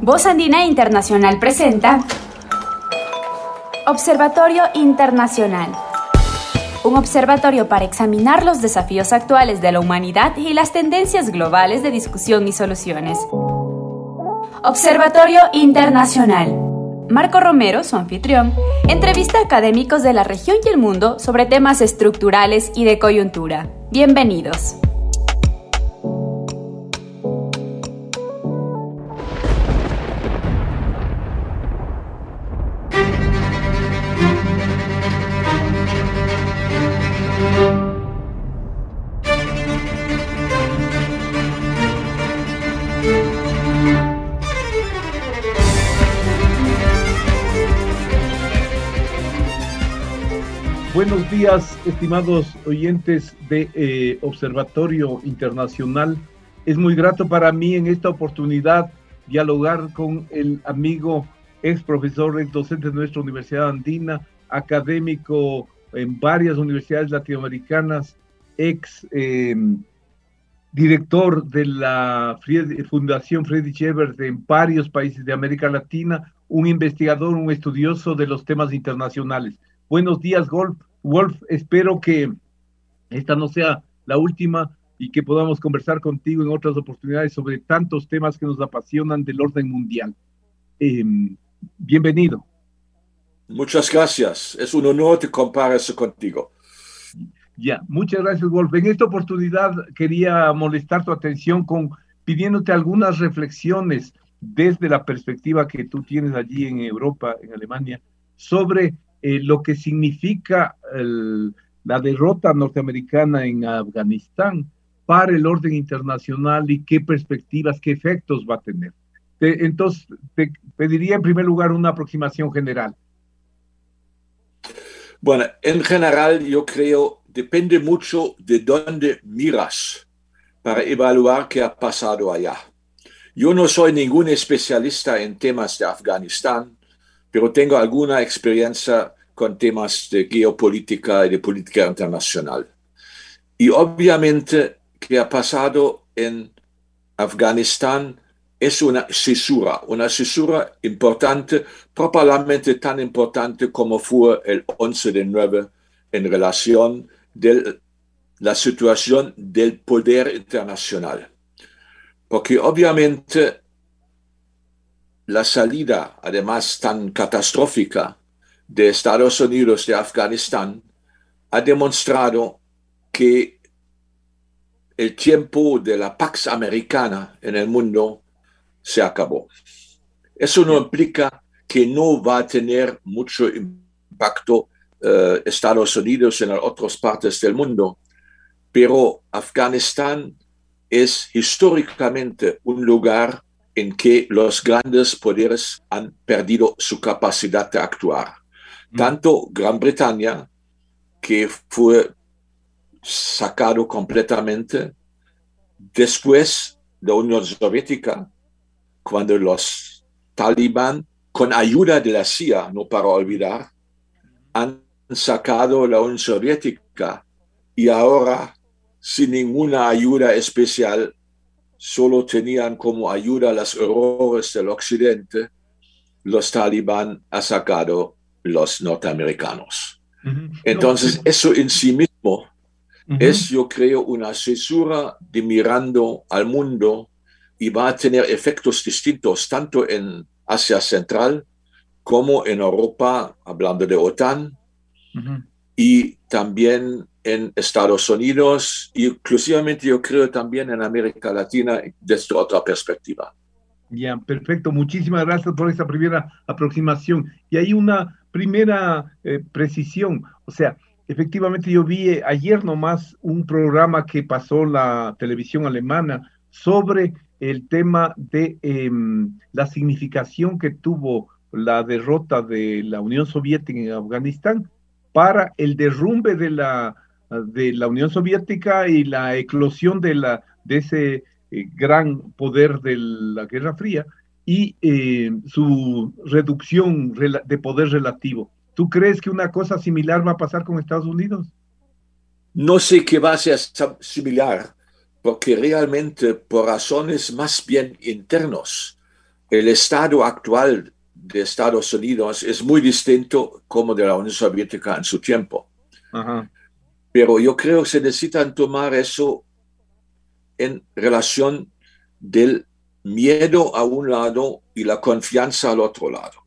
Voz Andina Internacional presenta Observatorio Internacional. Un observatorio para examinar los desafíos actuales de la humanidad y las tendencias globales de discusión y soluciones. Observatorio Internacional. Marco Romero, su anfitrión, entrevista a académicos de la región y el mundo sobre temas estructurales y de coyuntura. Bienvenidos. Días, estimados oyentes de eh, Observatorio Internacional. Es muy grato para mí en esta oportunidad dialogar con el amigo, ex profesor, ex docente de nuestra Universidad Andina, académico en varias universidades latinoamericanas, ex em, director de la Fundación Friedrich Ebert en varios países de América Latina, un investigador, un estudioso de los temas internacionales. Buenos días, Wolf. Wolf, espero que esta no sea la última y que podamos conversar contigo en otras oportunidades sobre tantos temas que nos apasionan del orden mundial. Em, bienvenido. Muchas gracias. Es un honor te compararse contigo. Ya, muchas gracias, Wolf. En esta oportunidad quería molestar tu atención con pidiéndote algunas reflexiones desde la perspectiva que tú tienes allí en Europa, en Alemania, sobre eh, lo que significa la derrota norteamericana en Afganistán para el orden internacional y qué perspectivas, qué efectos va a tener. entonces, te pediría en primer lugar una aproximación general. Bueno, en general yo creo depende mucho de dónde miras para evaluar qué ha pasado allá. Yo no soy ningún especialista en temas de Afganistán, pero tengo alguna experiencia con temas de geopolítica y de política internacional. Y obviamente que ha pasado en Afganistán es una cesura, una cesura importante, probablemente tan importante como fue el 11 de 9 en relación de la situación del poder internacional. Porque obviamente la salida, además tan catastrófica, de Estados Unidos de Afganistán ha demostrado que el tiempo de la Pax Americana en el mundo se acabó. Eso no implica que no va a tener mucho impacto eh, Estados Unidos en otras partes del mundo, pero Afganistán es históricamente un lugar en que los grandes poderes han perdido su capacidad de actuar. Tanto Gran Bretaña, que fue sacado completamente después de la Unión Soviética, cuando los talibán, con ayuda de la CIA, no para olvidar, han sacado la Unión Soviética y ahora, sin ninguna ayuda especial, solo tenían como ayuda los errores del Occidente, los talibán han sacado los norteamericanos. Entonces, eso en sí mismo es, yo creo, una cesura de mirando al mundo y va a tener efectos distintos tanto en Asia Central como en Europa, hablando de OTAN, y también en Estados Unidos, inclusivamente yo creo también en América Latina desde otra perspectiva. Ya, perfecto. Muchísimas gracias por esta primera aproximación. Y hay una primera eh, precisión. O sea, efectivamente yo vi eh, ayer nomás un programa que pasó la televisión alemana sobre el tema de em, la significación que tuvo la derrota de la Unión Soviética en Afganistán para el derrumbe de la, de la Unión Soviética y la eclosión de, la, de ese eh, gran poder de la Guerra Fría y eh, su reducción de poder relativo. ¿Tú crees que una cosa similar va a pasar con Estados Unidos? No sé qué va a ser similar, porque realmente por razones más bien internos, el estado actual de Estados Unidos es muy distinto como de la Unión Soviética en su tiempo. Ajá. Pero yo creo que se necesitan tomar eso en relación del miedo a un lado y la confianza al otro lado.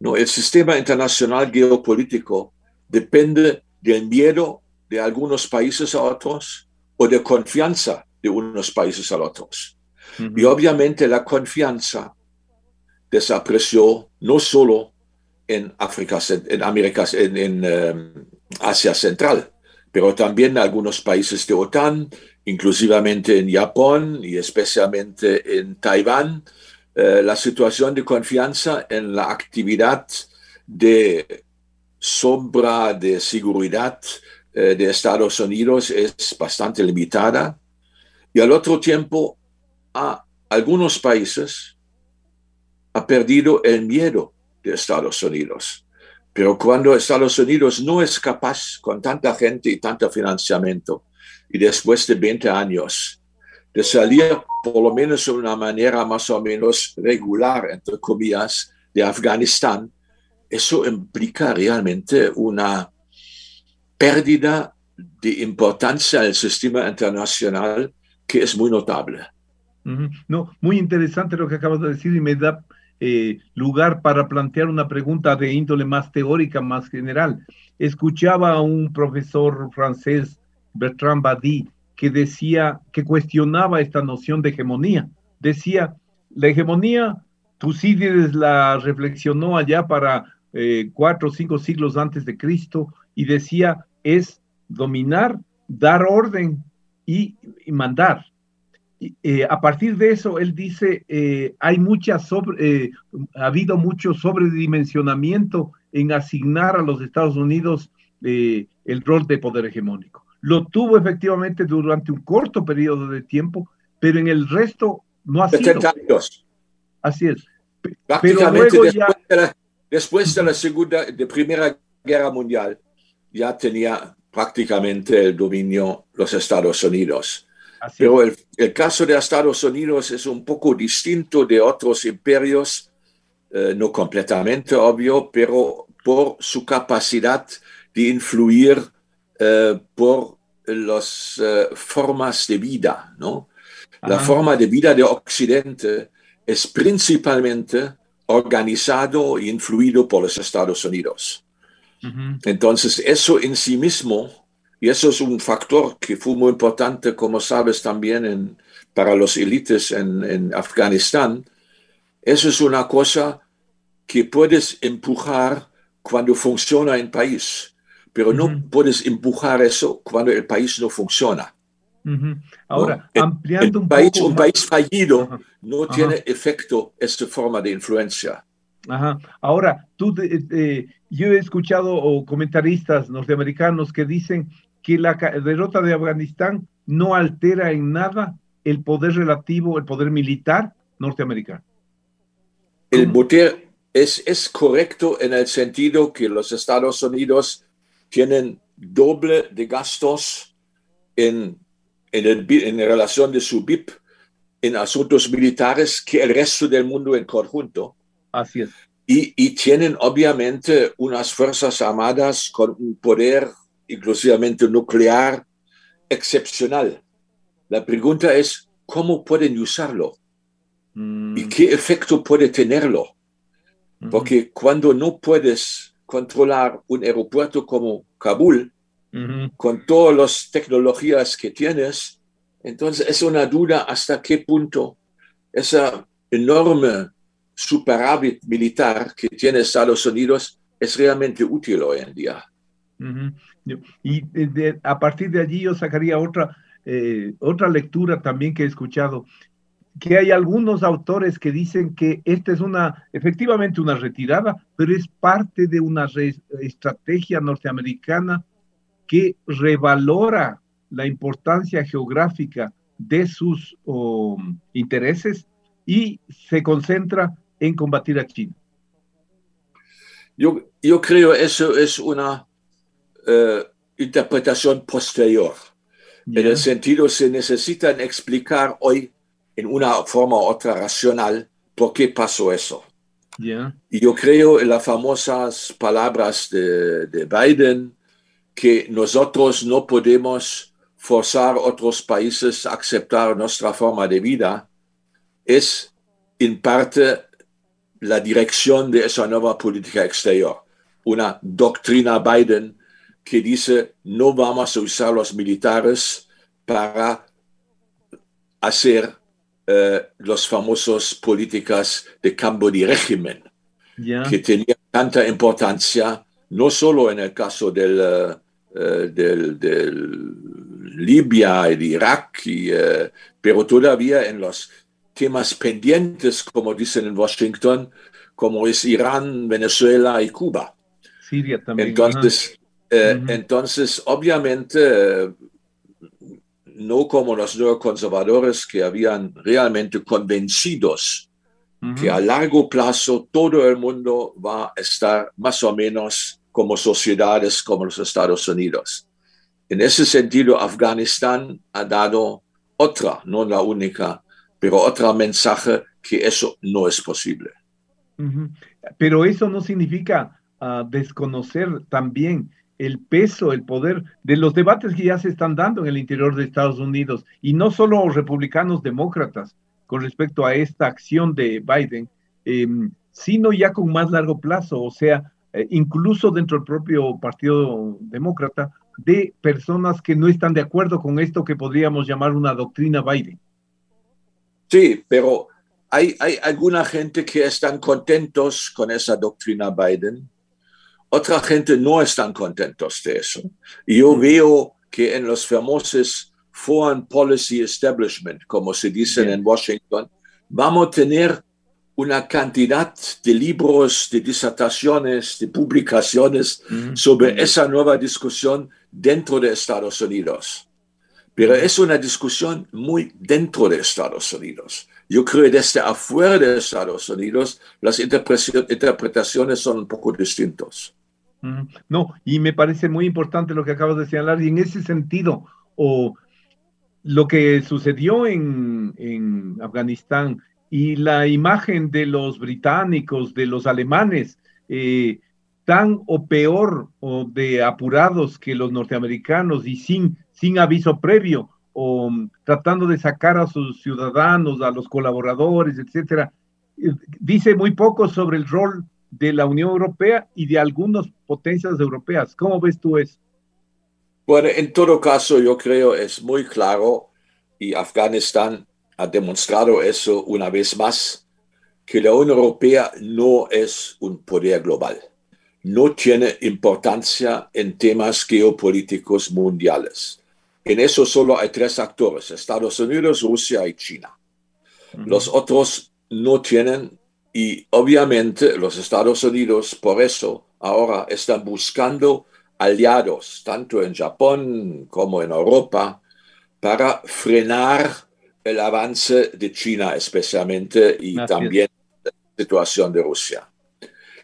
No, el sistema internacional geopolítico depende del miedo de algunos países a otros o de confianza de unos países a otros. Ujú. Y obviamente la confianza desapareció no solo en África, en América, en, en, eh, Asia Central, pero también en algunos países de OTAN, inclusivamente en Japón y especialmente en Taiwán. Eh, la situación de confianza en la actividad de sombra de seguridad eh, de Estados Unidos es bastante limitada. Y al otro tiempo, a algunos países ha perdido el miedo de Estados Unidos. Pero cuando Estados Unidos no es capaz, con tanta gente y tanto financiamiento, y después de 20 años, de salir por lo menos de una manera más o menos regular, entre comillas, de Afganistán, eso implica realmente una pérdida de importancia del sistema internacional que es muy notable. No, muy interesante lo que acabas de decir y me da eh, lugar para plantear una pregunta de índole más teórica, más general. Escuchaba a un profesor francés, Bertrand Badi, que decía, que cuestionaba esta noción de hegemonía. Decía, la hegemonía, Tucídides la reflexionó allá para eh, cuatro o cinco siglos antes de Cristo y decía, es dominar, dar orden y, mandar. Eh, a partir de eso, él dice, eh, hay mucha ha habido mucho sobredimensionamiento en asignar a los Estados Unidos el rol de poder hegemónico. Lo tuvo efectivamente durante un corto periodo de tiempo, pero en el resto no ha sido. 70 años. Así es. Pe- Pero luego después, ya, de la, después de la Segunda, de Primera Guerra Mundial, ya tenía prácticamente el dominio los Estados Unidos. así es. Pero el, el caso de Estados Unidos es un poco distinto de otros imperios, eh, no completamente obvio, pero por su capacidad de influir eh, por las eh, formas de vida, ¿no? La Ajá. forma de vida de Occidente es principalmente organizado e influido por los Estados Unidos. Entonces, eso en sí mismo, y eso es un factor que fue muy importante, como sabes, también en- para los élites en, en Afganistán, eso es una cosa que puedes empujar cuando funciona en país, pero no puedes empujar eso cuando el país no funciona. Ahora, ampliando el un país, poco un más- país fallido Ajá. no Ajá. tiene efecto esta forma de influencia. Ajá. Ahora, tú, eh, yo he escuchado comentaristas norteamericanos que dicen que la derrota de Afganistán no altera en nada el poder relativo, el poder militar norteamericano. El poder es, es correcto en el sentido que los Estados Unidos tienen doble de gastos en, en, el en relación de su BIP en asuntos militares que el resto del mundo en conjunto. Así es. Y, y tienen obviamente unas fuerzas armadas con un poder inclusivamente nuclear excepcional. La pregunta es, ¿cómo pueden usarlo? Mm, ¿Y qué efecto puede tenerlo? Porque cuando no puedes controlar un aeropuerto como Kabul, con todas las tecnologías que tienes, entonces es una duda hasta qué punto esa enorme superávit militar que tiene Estados Unidos es realmente útil hoy en día. Y de- de- a partir de allí yo sacaría otra, eh, otra lectura también que he escuchado, que hay algunos autores que dicen que esta es una, efectivamente una retirada, pero es parte de una estrategia norteamericana que revalora la importancia geográfica de sus oh, intereses y se concentra en combatir a China. Yo, yo creo eso es una eh, interpretación posterior. En el sentido, se necesitan explicar hoy en una forma u otra racional por qué pasó eso. Y yo creo en las famosas palabras de, de Biden, que nosotros no podemos forzar a otros países a aceptar nuestra forma de vida, es en parte la dirección de esa nueva política exterior. Una doctrina Biden que dice no vamos a usar los militares para hacer eh, los famosos políticas de cambio de régimen, que tenían tanta importancia, no solo en el caso del, uh, del, del, Libia y de Irak, y, pero todavía en los temas pendientes, como dicen en Washington, como es Irán, Venezuela y Cuba. Siria también. Entonces, uh -huh. entonces obviamente no como los neoconservadores que habían realmente convencidos uh -huh. que a largo plazo todo el mundo va a estar más o menos como sociedades como los Estados Unidos. En ese sentido, Afganistán ha dado otra, no la única, pero otra mensaje que eso no es posible. Uh -huh. Pero eso no significa uh, desconocer también el peso, el poder de los debates que ya se están dando en el interior de Estados Unidos, y no solo republicanos demócratas con respecto a esta acción de Biden, eh, sino ya con más largo plazo, o sea, eh, incluso dentro del propio Partido Demócrata, de personas que no están de acuerdo con esto que podríamos llamar una doctrina Biden. Sí, pero hay, hay alguna gente que están contentos con esa doctrina Biden, otra gente no están contentos de eso. Y yo veo que en los famosos Foreign Policy Establishment, como se dicen Bien. en Washington, vamos a tener una cantidad de libros, de disertaciones, de publicaciones mm. sobre esa nueva discusión dentro de Estados Unidos. Pero es una discusión muy dentro de Estados Unidos. Yo creo que desde afuera de Estados Unidos las interpretaciones son un poco distintas. No, y me parece muy importante lo que acabas de señalar, y en ese sentido, o lo que sucedió en, en, Afganistán y la imagen de los británicos, de los alemanes, eh, tan o peor o de apurados que los norteamericanos y sin, sin aviso previo, o um, tratando de sacar a sus ciudadanos, a los colaboradores, etcétera, eh, dice muy poco sobre el rol de la Unión Europea y de algunas potencias europeas. ¿Cómo ves tú eso? Bueno, en todo caso, yo creo es muy claro y Afganistán ha demostrado eso una vez más, que la Unión Europea no es un poder global, no tiene importancia en temas geopolíticos mundiales. En eso solo hay tres actores, Estados Unidos, Rusia y China. Los otros no tienen y obviamente los Estados Unidos por eso ahora están buscando aliados, tanto en Japón como en Europa, para frenar el avance de China especialmente y también la situación de Rusia.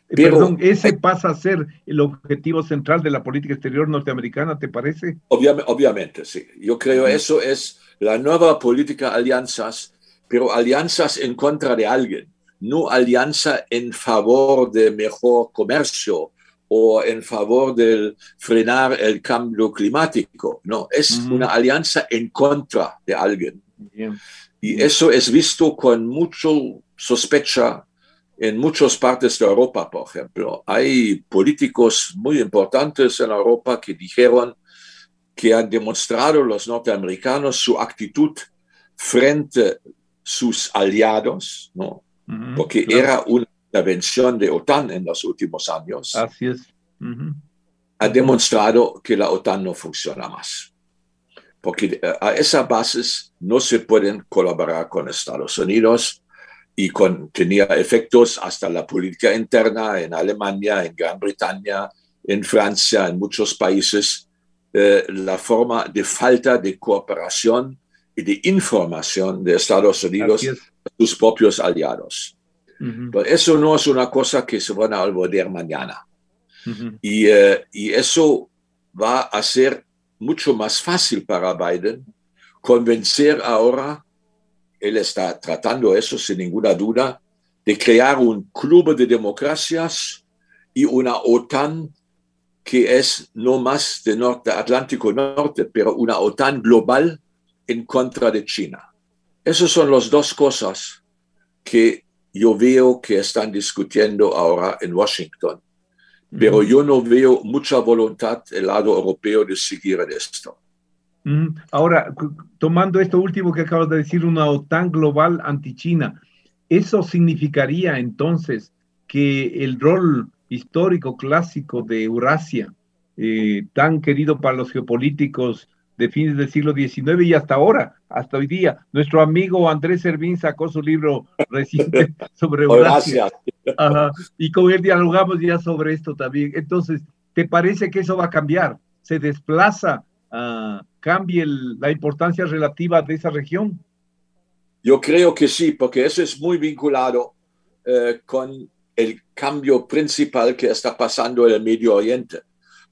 Pero, Perdón, ¿ese pasa a ser el objetivo central de la política exterior norteamericana, te parece? Obviamente, obviamente sí. Yo creo -huh. eso es la nueva política alianzas, pero alianzas en contra de alguien no alianza en favor de mejor comercio o en favor de frenar el cambio climático. No, es mm. una alianza en contra de alguien. Y eso es visto con mucha sospecha en muchas partes de Europa, por ejemplo. Hay políticos muy importantes en Europa que dijeron que han demostrado los norteamericanos su actitud frente a sus aliados, ¿no? Uh -huh, porque claro. era una intervención de OTAN en los últimos años. Así es. Uh -huh. Ha demostrado que la OTAN no funciona más. Porque eh, a esa base no se pueden colaborar con Estados Unidos y con, tenía efectos hasta la política interna en Alemania, en Gran Bretaña, en Francia, en muchos países, eh, la forma de falta de cooperación y de información de Estados Unidos sus propios aliados. Uh -huh. Pero eso no es una cosa que se van a olvidar mañana. Uh -huh. y, uh, y, eso va a ser mucho más fácil para Biden convencer ahora, él está tratando eso sin ninguna duda, de crear un club de democracias y una OTAN que es no más de norte, Atlántico Norte, pero una OTAN global en contra de China. Esas son las dos cosas que yo veo que están discutiendo ahora en Washington. Pero yo no veo mucha voluntad del lado europeo de seguir en esto. Ahora, tomando esto último que acabas de decir, una OTAN global anti-China, ¿eso significaría entonces que el rol histórico clásico de Eurasia, eh, tan querido para los geopolíticos de fines del siglo XIX y hasta ahora, hasta hoy día. Nuestro amigo Andrés Servín sacó su libro reciente sobre Eurasia. y con él dialogamos ya sobre esto también. Entonces, ¿te parece que eso va a cambiar? ¿Se desplaza, uh, cambie la importancia relativa de esa región? Yo creo que sí, porque eso es muy vinculado eh, con el cambio principal que está pasando en el Medio Oriente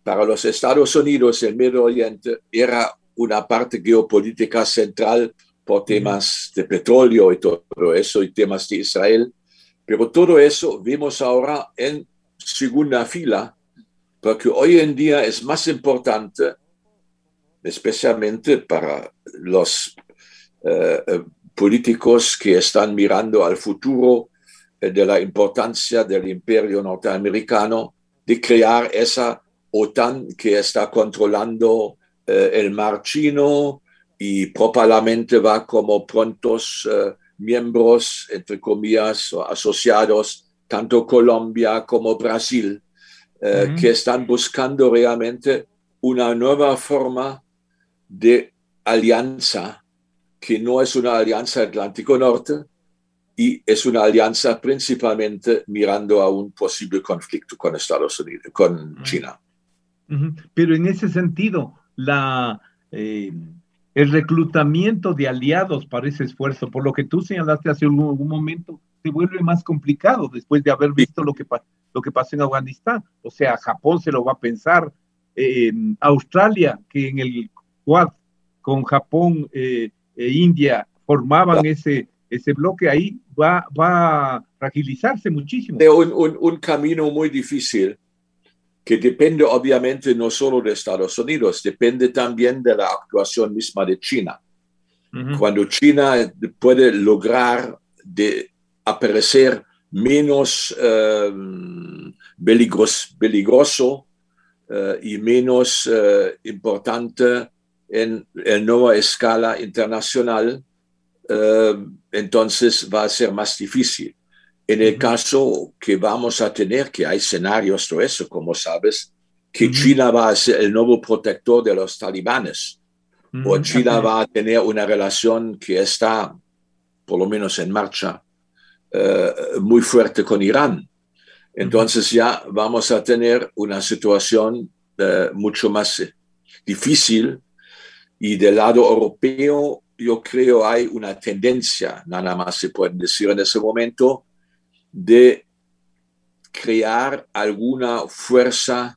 para los Estados Unidos el Medio Oriente era una parte geopolítica central por temas de petróleo y todo eso y temas de Israel. Pero todo eso vimos ahora en segunda fila, porque hoy en día es más importante, especialmente para los eh, eh, políticos que están mirando al futuro eh, de la importancia del imperio norteamericano, de crear esa OTAN que está controlando eh, el mar chino y probablemente va como prontos eh, miembros, entre comillas, asociados, tanto Colombia como Brasil, eh, que están buscando realmente una nueva forma de alianza, que no es una alianza Atlántico Norte, y es una alianza principalmente mirando a un posible conflicto con Estados Unidos, con China. Pero en ese sentido, la, eh, el reclutamiento de aliados para ese esfuerzo, por lo que tú señalaste hace un, momento, se vuelve más complicado después de haber visto lo que, lo que pasó en Afganistán. O sea, Japón se lo va a pensar, Australia, que en el Quad con Japón eh, e India formaban ese, ese bloque, ahí va, va a fragilizarse muchísimo. Un, un, un camino muy difícil que depende obviamente no solo de Estados Unidos, depende también de la actuación misma de China. Cuando China puede lograr de aparecer menos peligroso eh, y menos eh, importante en, en, nueva escala internacional, em, entonces va a ser más difícil. En el caso que vamos a tener, que hay escenarios de eso, como sabes, que China va a ser el nuevo protector de los talibanes, o China va a tener una relación que está, por lo menos en marcha, eh, muy fuerte con Irán. Entonces ya vamos a tener una situación eh, mucho más difícil. Y del lado europeo yo creo hay una tendencia, nada más se puede decir en ese momento, de crear alguna fuerza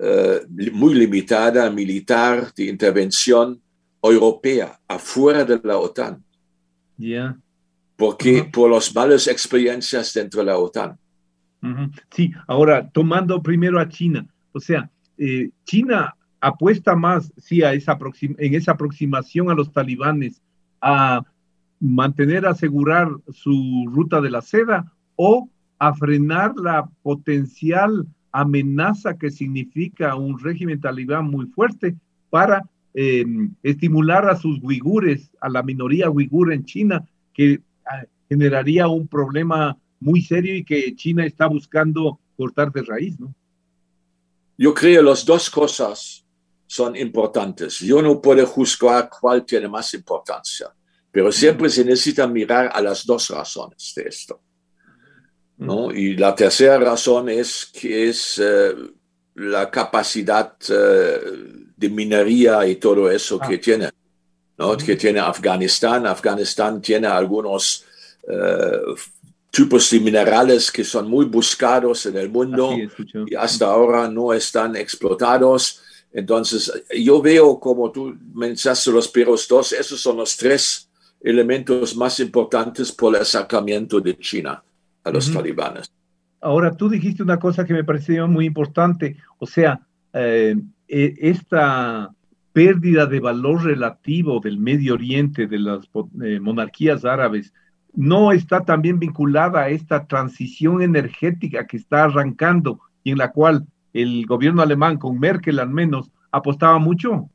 eh, muy limitada militar de intervención europea afuera de la OTAN. Ya. Porque por las malas experiencias dentro de la OTAN. Sí, ahora tomando primero a China, o sea, eh, China apuesta más, sí, a esa en esa aproximación a los talibanes, a mantener, asegurar su ruta de la seda o a frenar la potencial amenaza que significa un régimen talibán muy fuerte para em, estimular a sus uigures, a la minoría uigur en China, que ah, generaría un problema muy serio y que China está buscando cortar de raíz, ¿no? Yo creo que las dos cosas son importantes. Yo no puedo juzgar cuál tiene más importancia, pero siempre se necesita mirar a las dos razones de esto. Y la tercera razón es que es eh, la capacidad eh, de minería y todo eso que ah. tiene, ¿no? Que tiene Afganistán. Afganistán tiene algunos eh, tipos de minerales que son muy buscados en el mundo y hasta ahora no están explotados. Entonces, yo veo como tú mencionaste los perros dos, esos son los tres elementos más importantes por el acercamiento de China a los talibanes. Ahora, tú dijiste una cosa que me pareció muy importante, o sea, eh, e, esta pérdida de valor relativo del Medio Oriente, de las eh, monarquías árabes, no está también vinculada a esta transición energética que está arrancando y en la cual el gobierno alemán, con Merkel al menos, apostaba mucho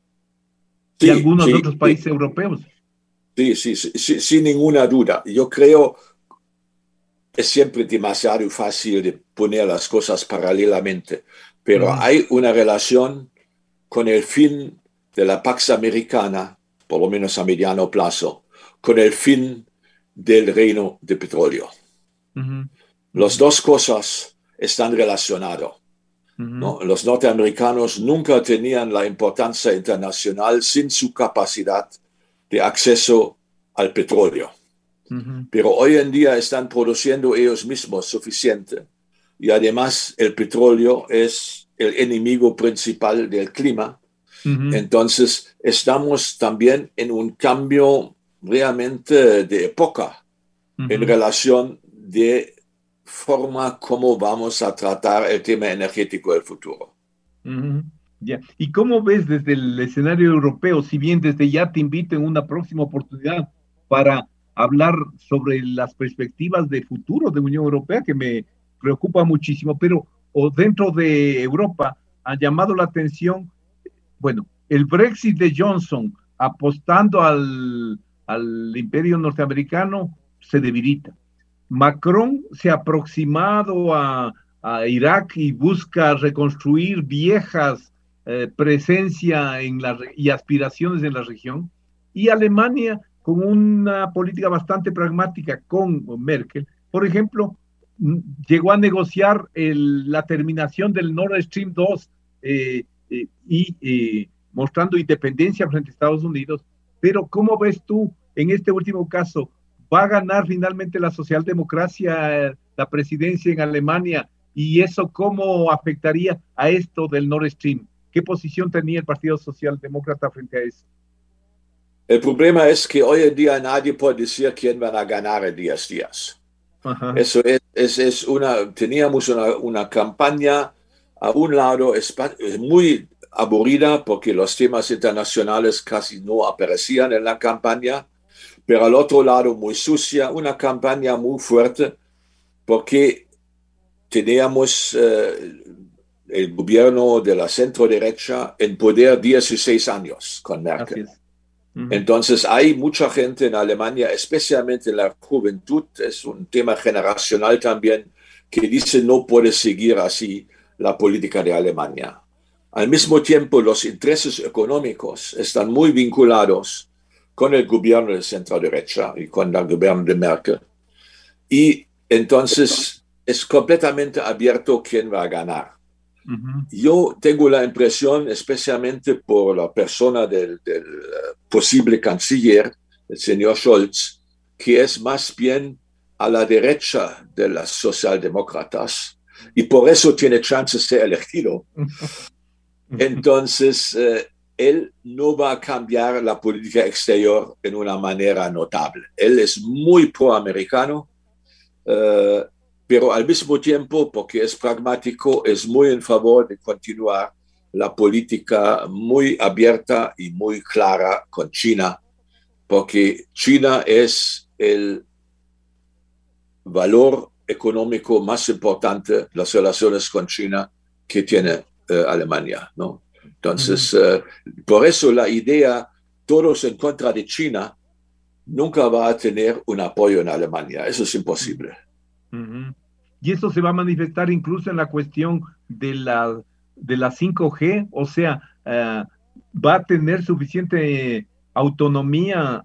y algunos otros países europeos. Sí, sí, sí, sin ninguna duda. Yo creo es siempre demasiado fácil de poner las cosas paralelamente, pero hay una relación con el fin de la Pax Americana, por lo menos a mediano plazo, con el fin del reino de petróleo. Las dos cosas están relacionadas. Los norteamericanos nunca tenían la importancia internacional sin su capacidad de acceso al petróleo. Pero hoy en día están produciendo ellos mismos suficiente. Y además el petróleo es el enemigo principal del clima. Entonces estamos también en un cambio realmente de época en relación de forma como vamos a tratar el tema energético del futuro. ¿Y cómo ves desde el escenario europeo, si bien desde ya te invito en una próxima oportunidad para hablar sobre las perspectivas de futuro de Unión Europea, que me preocupa muchísimo, pero o dentro de Europa ha llamado la atención, bueno, el Brexit de Johnson apostando al, al imperio norteamericano se debilita. Macron se ha aproximado a, a Irak y busca reconstruir viejas eh, presencia en la, y aspiraciones en la región. Y Alemania con una política bastante pragmática con Merkel. Por ejemplo, llegó a negociar la terminación del Nord Stream 2 eh, eh, y eh, mostrando independencia frente a Estados Unidos. Pero ¿cómo ves tú en este último caso? ¿Va a ganar finalmente la socialdemocracia la presidencia en Alemania? ¿Y eso cómo afectaría a esto del Nord Stream? ¿Qué posición tenía el Partido Socialdemócrata frente a eso? El problema es que hoy en día nadie puede decir quién va a ganar en 10 días. Eso es, es, una, teníamos una, una, campaña a un lado es, muy aburrida porque los temas internacionales casi no aparecían en la campaña, pero al otro lado muy sucia, una campaña muy fuerte porque teníamos eh, el gobierno de la centro derecha en poder 16 años con Merkel. Entonces hay mucha gente en Alemania, especialmente la juventud, es un tema generacional también, que dice no puede seguir así la política de Alemania. Al mismo tiempo, los intereses económicos están muy vinculados con el gobierno de centro derecha y con el gobierno de Merkel. Y entonces es completamente abierto quién va a ganar. Yo tengo la impresión, especialmente por la persona del, eh, posible canciller, el señor Scholz, que es más bien a la derecha de las socialdemócratas y por eso tiene chance de ser elegido. Entonces, eh, él no va a cambiar la política exterior en una manera notable. Él es muy proamericano. Uh, pero al mismo tiempo, porque es pragmático, es muy en favor de continuar la política muy abierta y muy clara con China, porque China es el valor económico más importante, las relaciones con China que tiene eh, Alemania, ¿no? Entonces, eh, por eso la idea, todos en contra de China, nunca va a tener un apoyo en Alemania. Eso es imposible. Y eso se va a manifestar incluso en la cuestión de la, de la 5G, o sea, eh, va a tener suficiente autonomía,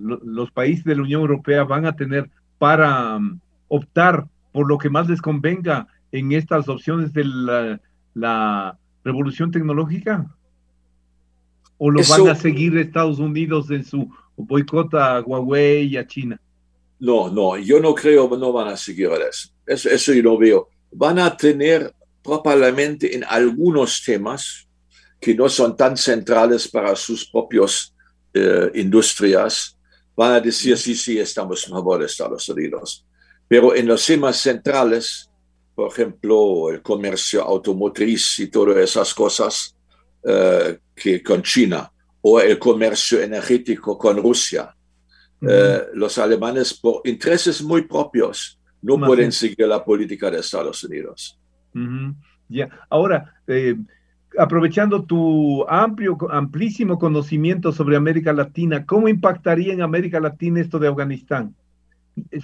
los países de la Unión Europea van a tener para um, optar por lo que más les convenga en estas opciones de la, revolución tecnológica? ¿O lo van a seguir Estados Unidos en su boicot a Huawei y a China? No, no, yo no creo que no van a seguir eso. eso. Eso yo lo veo. Van a tener probablemente en algunos temas que no son tan centrales para sus propias eh, industrias, van a decir, sí, sí, estamos a favor de Estados Unidos. Pero en los temas centrales, por ejemplo, el comercio automotriz y todas esas cosas eh, que con China, o el comercio energético con Rusia, eh, los alemanes, por intereses muy propios, no pueden seguir la política de Estados Unidos. Ya, ahora, eh, aprovechando tu amplio, amplísimo conocimiento sobre América Latina, ¿cómo impactaría en América Latina esto de Afganistán?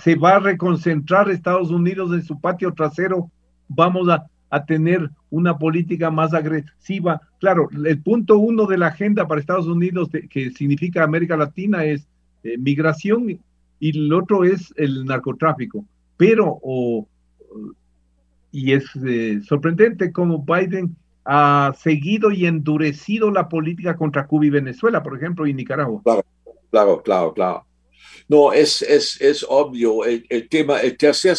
¿Se va a reconcentrar Estados Unidos en su patio trasero? ¿Vamos a, tener una política más agresiva? Claro, el punto uno de la agenda para Estados Unidos, que significa América Latina, es eh, migración y el otro es el narcotráfico. Pero, y es eh, sorprendente como Biden ha seguido y endurecido la política contra Cuba y Venezuela, por ejemplo, y Nicaragua. Claro, claro, claro, claro. No, es, es, es obvio. El, tema, el tercer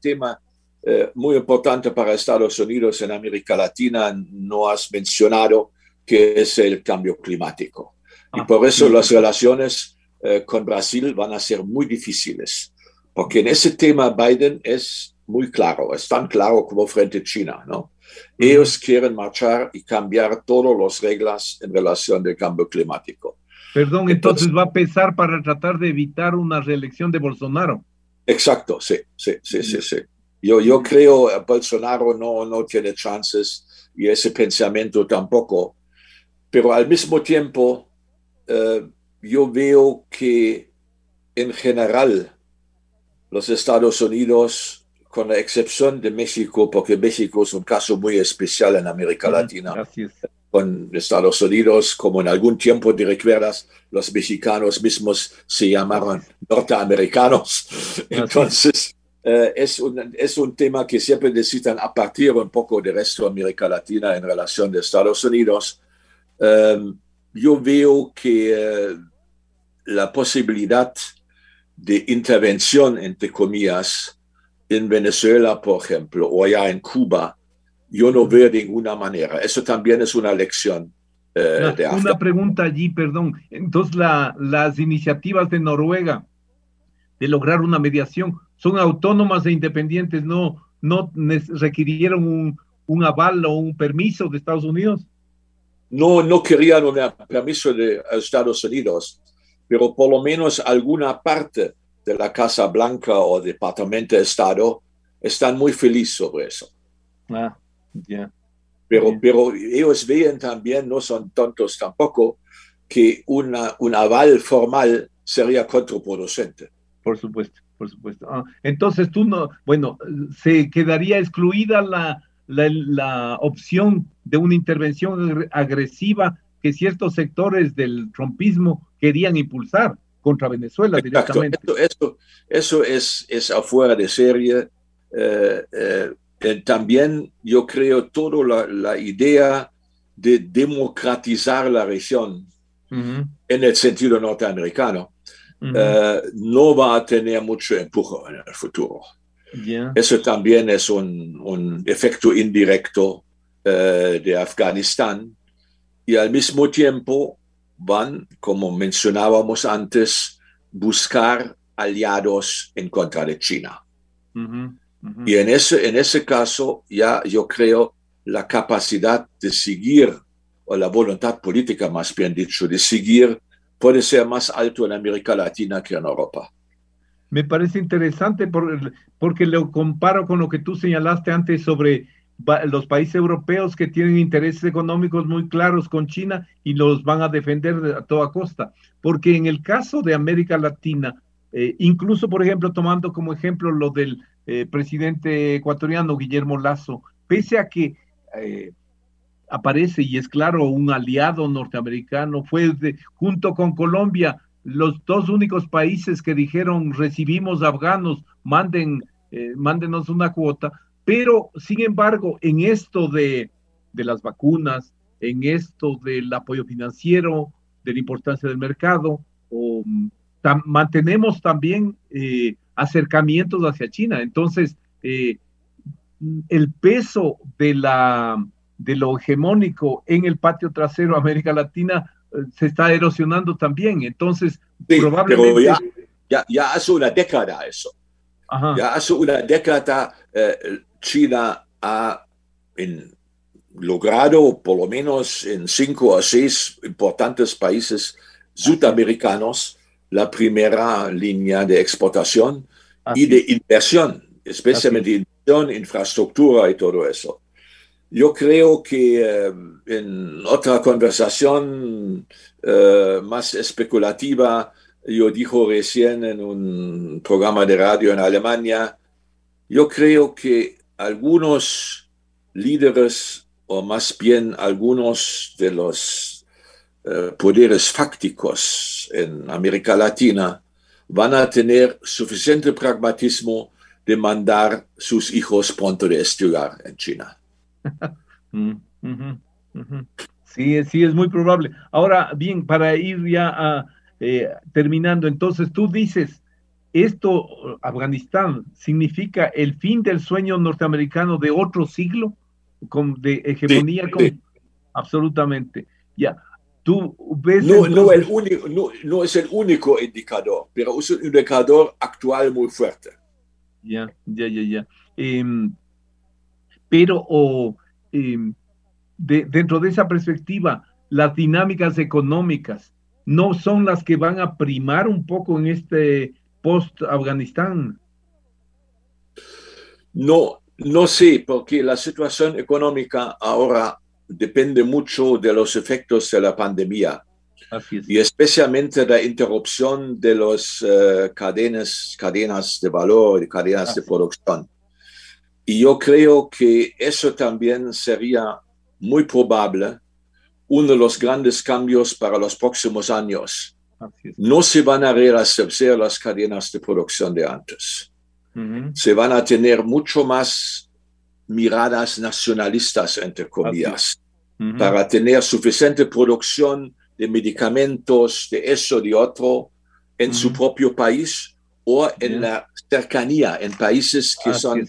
tema eh, muy importante para Estados Unidos en América Latina, no has mencionado, que es el cambio climático. y ah, por eso las relaciones eh, con Brasil van a ser muy difíciles, porque en ese tema Biden es muy claro, es tan claro como frente a China, ¿no? Ellos quieren marchar y cambiar todas las reglas en relación del cambio climático. Perdón, entonces, va a pesar para tratar de evitar una reelección de Bolsonaro. Exacto, sí, sí, sí, sí, sí. Yo, yo creo que Bolsonaro no, no tiene chances y ese pensamiento tampoco, pero al mismo tiempo eh, yo veo que en general los Estados Unidos, con la excepción de México, porque México es un caso muy especial en América Latina, con Estados Unidos, como en algún tiempo te recuerdas, los mexicanos mismos se llamaron norteamericanos. Entonces, eh, es, un, es un tema que siempre necesitan a partir un poco del resto de América Latina en relación de Estados Unidos. Em, yo veo que eh, la posibilidad de intervención, entre comillas, en Venezuela, por ejemplo, o allá en Cuba, yo no veo de ninguna manera. Eso también es una lección. Eh, de una pregunta allí, perdón. Entonces, las iniciativas de Noruega de lograr una mediación son autónomas e independientes, no, no requirieron un, un aval o un permiso de Estados Unidos. No, no querían un permiso de Estados Unidos pero por lo menos alguna parte de la Casa Blanca o Departamento de Estado están muy felices sobre eso. Ah, pero, pero ellos ven también, no son tontos tampoco, que una, un aval formal sería contraproducente. Por supuesto, por supuesto. Ah, entonces tú no, bueno, se quedaría excluida la, la, la opción de una intervención agresiva que ciertos sectores del trompismo querían impulsar contra Venezuela directamente. Eso, eso, es, es afuera de serie. Eh, eh, también yo creo toda la, idea de democratizar la región en el sentido norteamericano eh, no va a tener mucho empujo en el futuro. Eso también es un, un efecto indirecto de Afganistán y al mismo tiempo van, como mencionábamos antes, buscar aliados en contra de China. Y en ese, en ese caso, ya yo creo la capacidad de seguir, o la voluntad política más bien dicho, de seguir, puede ser más alto en América Latina que en Europa. Me parece interesante porque lo comparo con lo que tú señalaste antes sobre los países europeos que tienen intereses económicos muy claros con China y los van a defender a toda costa. Porque en el caso de América Latina, eh, incluso por ejemplo, tomando como ejemplo lo del eh, presidente ecuatoriano Guillermo Lazo, pese a que eh, aparece y es claro un aliado norteamericano, fue junto con Colombia los dos únicos países que dijeron recibimos afganos, manden, mándenos una cuota, pero, sin embargo, en esto de, las vacunas, en esto del apoyo financiero, de la importancia del mercado, mantenemos también eh, acercamientos hacia China. Entonces, eh, el peso de, la, de lo hegemónico en el patio trasero de América Latina eh, se está erosionando también. Entonces, probablemente... ya, ya hace una década eso Ya hace una década eh, China ha logrado, por lo menos en cinco o seis importantes países sudamericanos, la primera línea de exportación y de inversión, especialmente inversión, infraestructura y todo eso. Yo creo que eh, en otra conversación eh, más especulativa, yo dijo recién en un programa de radio en Alemania, yo creo que algunos líderes, o más bien algunos de los eh, poderes fácticos en América Latina, van a tener suficiente pragmatismo de mandar sus hijos pronto de estudiar en China. Mm, sí, sí, es muy probable. Ahora, bien, para ir ya eh, terminando, entonces tú dices, esto, Afganistán, significa el fin del sueño norteamericano de otro siglo con, de hegemonía. Absolutamente. Ya. Tú ves. No, no, el único, no, es el único indicador, pero es un indicador actual muy fuerte. Ya, ya, ya, ya. Em, pero o, de, dentro de esa perspectiva, las dinámicas económicas no son las que van a primar un poco en este post-Afganistán? No, no sé, porque la situación económica ahora depende mucho de los efectos de la pandemia. Y especialmente la interrupción de las eh, cadenas, cadenas de valor y cadenas de producción. Y yo creo que eso también sería muy probable uno de los grandes cambios para los próximos años no se van a rehacer las cadenas de producción de antes. Se van a tener mucho más miradas nacionalistas, entre comillas, para tener suficiente producción de medicamentos, de eso, de otro, en su propio país o en la cercanía, en países que son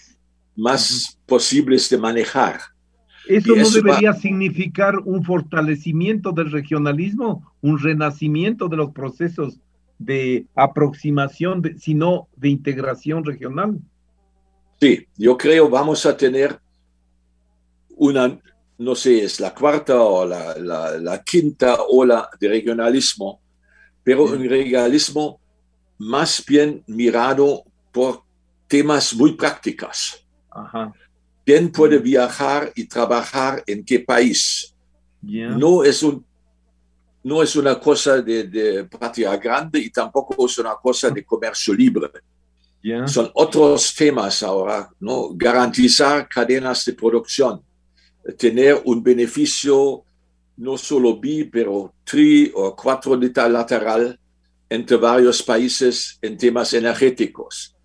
más posibles de manejar. ¿Eso no debería significar un fortalecimiento del regionalismo, un renacimiento de los procesos de aproximación, sino de integración regional? Sí, yo creo vamos a tener una, no sé, es la cuarta o la, quinta ola de regionalismo, pero un regionalismo más bien mirado por temas muy prácticos. Ajá quién puede viajar y trabajar en qué país. No, es un, no es una cosa de, patria grande y tampoco es una cosa de comercio libre. Son otros temas ahora, ¿no? Garantizar cadenas de producción, tener un beneficio no solo bi, pero tri o cuatro lateral entre varios países en temas energéticos.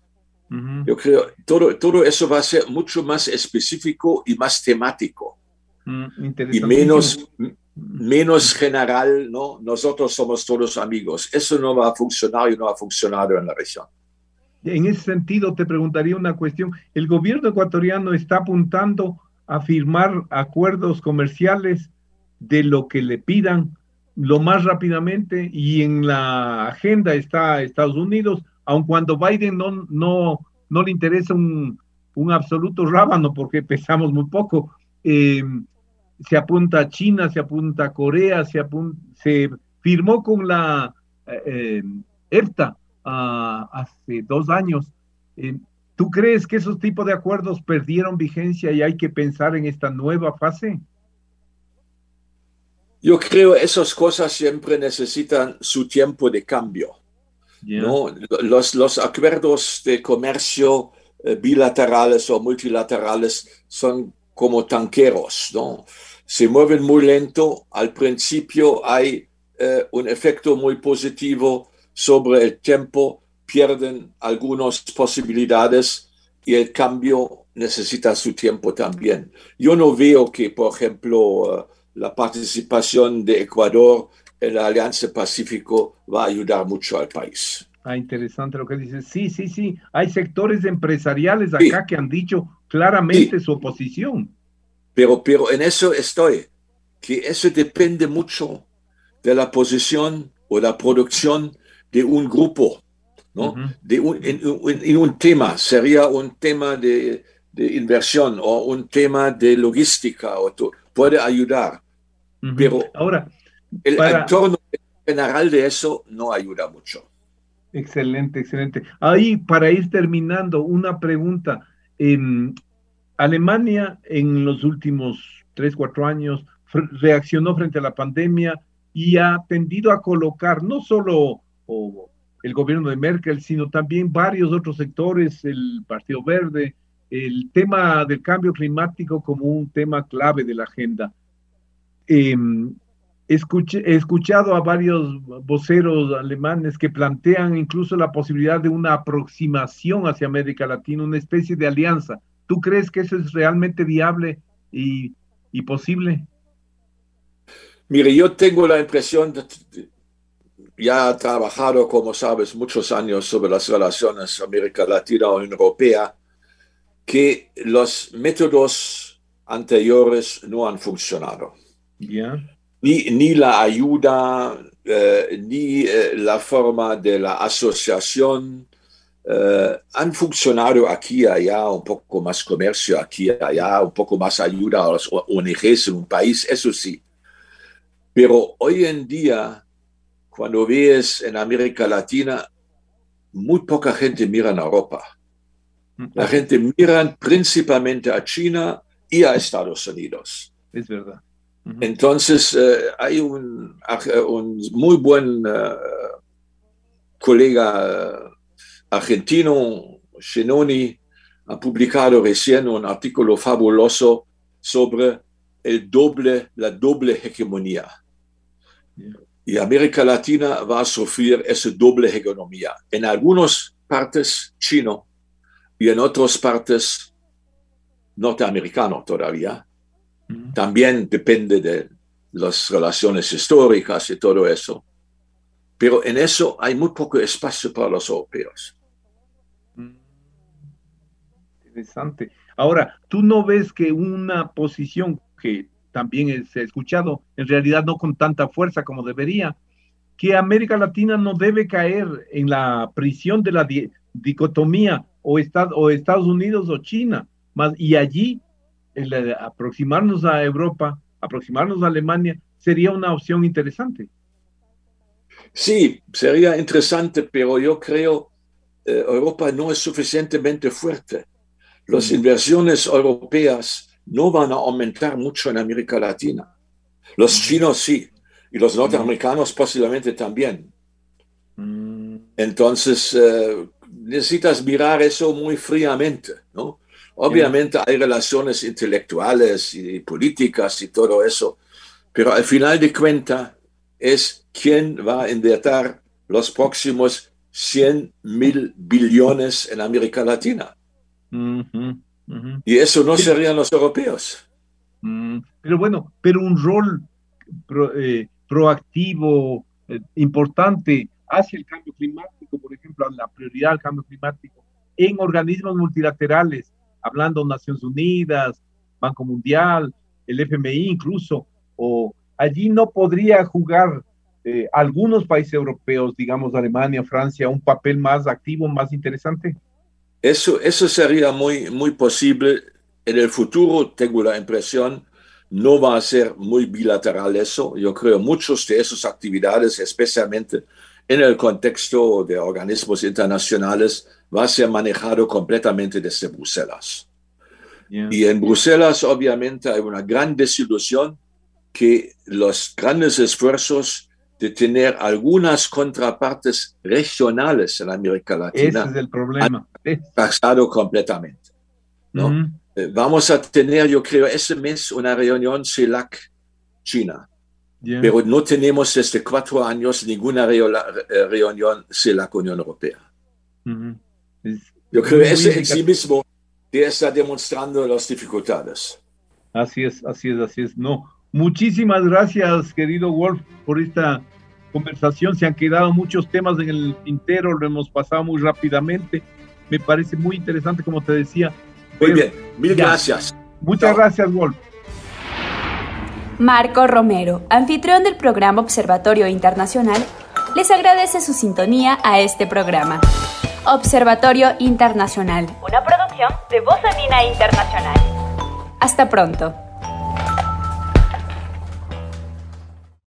Yo creo todo todo eso va a ser mucho más específico y más temático. Mm, y menos, menos general, ¿no? Nosotros somos todos amigos. Eso no va a funcionar y no ha funcionado en la región. En ese sentido, te preguntaría una cuestión. ¿El gobierno ecuatoriano está apuntando a firmar acuerdos comerciales de lo que le pidan lo más rápidamente y en la agenda está Estados Unidos aun cuando Biden no, no, no le interesa un, absoluto rábano porque pesamos muy poco, eh, se apunta a China, se apunta a Corea, se, se firmó con la eh, EFTA ah, hace dos años. Eh, ¿Tú crees que esos tipos de acuerdos perdieron vigencia y hay que pensar en esta nueva fase? Yo creo que esas cosas siempre necesitan su tiempo de cambio. ¿No? Los, los acuerdos de comercio eh, bilaterales o multilaterales son como tanqueros, ¿no? Se mueven muy lento, al principio hay eh, un efecto muy positivo sobre el tiempo, pierden algunas posibilidades y el cambio necesita su tiempo también. Yo no veo que, por ejemplo, eh, la participación de Ecuador la Alianza Pacífico va a ayudar mucho al país. Ah, interesante lo que dices. Sí, sí, sí. Hay sectores empresariales acá que han dicho claramente su oposición. Pero, pero en eso estoy, que eso depende mucho de la posición o la producción de un grupo, ¿no? de un, en, un tema, sería un tema de, de, inversión o un tema de logística, o puede ayudar. Pero ahora, el entorno general de eso no ayuda mucho. Excelente, excelente. Ahí, para ir terminando, una pregunta. en Alemania en los últimos tres, cuatro años reaccionó frente a la pandemia y ha tendido a colocar no solo el gobierno de Merkel, sino también varios otros sectores, el Partido Verde, el tema del cambio climático como un tema clave de la agenda. Em, he escuchado a varios voceros alemanes que plantean incluso la posibilidad de una aproximación hacia América Latina, una especie de alianza. ¿Tú crees que eso es realmente viable y, y posible? Mire, yo tengo la impresión, de, ya he trabajado, como sabes, muchos años sobre las relaciones América Latina-Unión Europea, que los métodos anteriores no han funcionado. Ni, ni, la ayuda, eh, ni eh, la forma de la asociación eh, han funcionado aquí y allá, un poco más comercio aquí y allá, un poco más ayuda a las ONGs en un país, eso sí. Pero hoy en día, cuando ves en América Latina, muy poca gente mira en Europa. La gente mira principalmente a China y a Estados Unidos. Es verdad. Entonces, eh, hay un, un, muy buen uh, colega argentino, Shenoni, ha publicado recién un artículo fabuloso sobre el doble, la doble hegemonía. Y América Latina va a sufrir esa doble hegemonía. En algunas partes chino y en otras partes norteamericano todavía. También depende de las relaciones históricas y todo eso. Pero en eso hay muy poco espacio para los europeos. Interesante. Ahora, ¿tú no ves que una posición que también se ha escuchado, en realidad no con tanta fuerza como debería, que América Latina no debe caer en la prisión de la dicotomía o, o Estados Unidos o China, más, y allí el aproximarnos a Europa, aproximarnos a Alemania, sería una opción interesante. Sí, sería interesante, pero yo creo eh, Europa no es suficientemente fuerte. Las mm. inversiones europeas no van a aumentar mucho en América Latina. Los mm. chinos sí, y los mm. norteamericanos posiblemente también. Entonces, eh, necesitas mirar eso muy fríamente, ¿no? Obviamente hay relaciones intelectuales y políticas y todo eso, pero al final de cuentas es quién va a invertir los próximos 100 mil billones en América Latina. Y eso no serían los europeos. Mm, pero bueno, pero un rol eh, proactivo, eh, importante hacia el cambio climático, por ejemplo, la prioridad al cambio climático en organismos multilaterales, hablando Naciones Unidas, Banco Mundial, el FMI incluso, o allí no podría jugar eh, algunos países europeos, digamos Alemania, Francia, un papel más activo, más interesante? Eso, eso sería muy, muy posible. En el futuro, tengo la impresión, no va a ser muy bilateral eso. Yo creo muchos de esas actividades, especialmente en el contexto de organismos internacionales, va a ser manejado completamente desde Bruselas. Y en Bruselas, obviamente, hay una gran desilusión que los grandes esfuerzos de tener algunas contrapartes regionales en América Latina. Ese es el problema. Han pasado completamente. ¿no? Eh, vamos a tener, yo creo, ese mes una reunión CELAC-China. Pero no tenemos desde cuatro años ninguna eh, reunión CELAC-Unión Europea. Yo creo que ese en sí mismo está demostrando las dificultades. Así es, así es, así es. No, Muchísimas gracias, querido Wolf, por esta conversación. Se han quedado muchos temas en el tintero, lo hemos pasado muy rápidamente. Me parece muy interesante, como te decía. Muy bien, mil gracias. Muchas gracias, Wolf. Marco Romero, anfitrión del programa Observatorio Internacional, les agradece su sintonía a este programa. Observatorio Internacional, una producción de Voz Andina Internacional. Hasta pronto.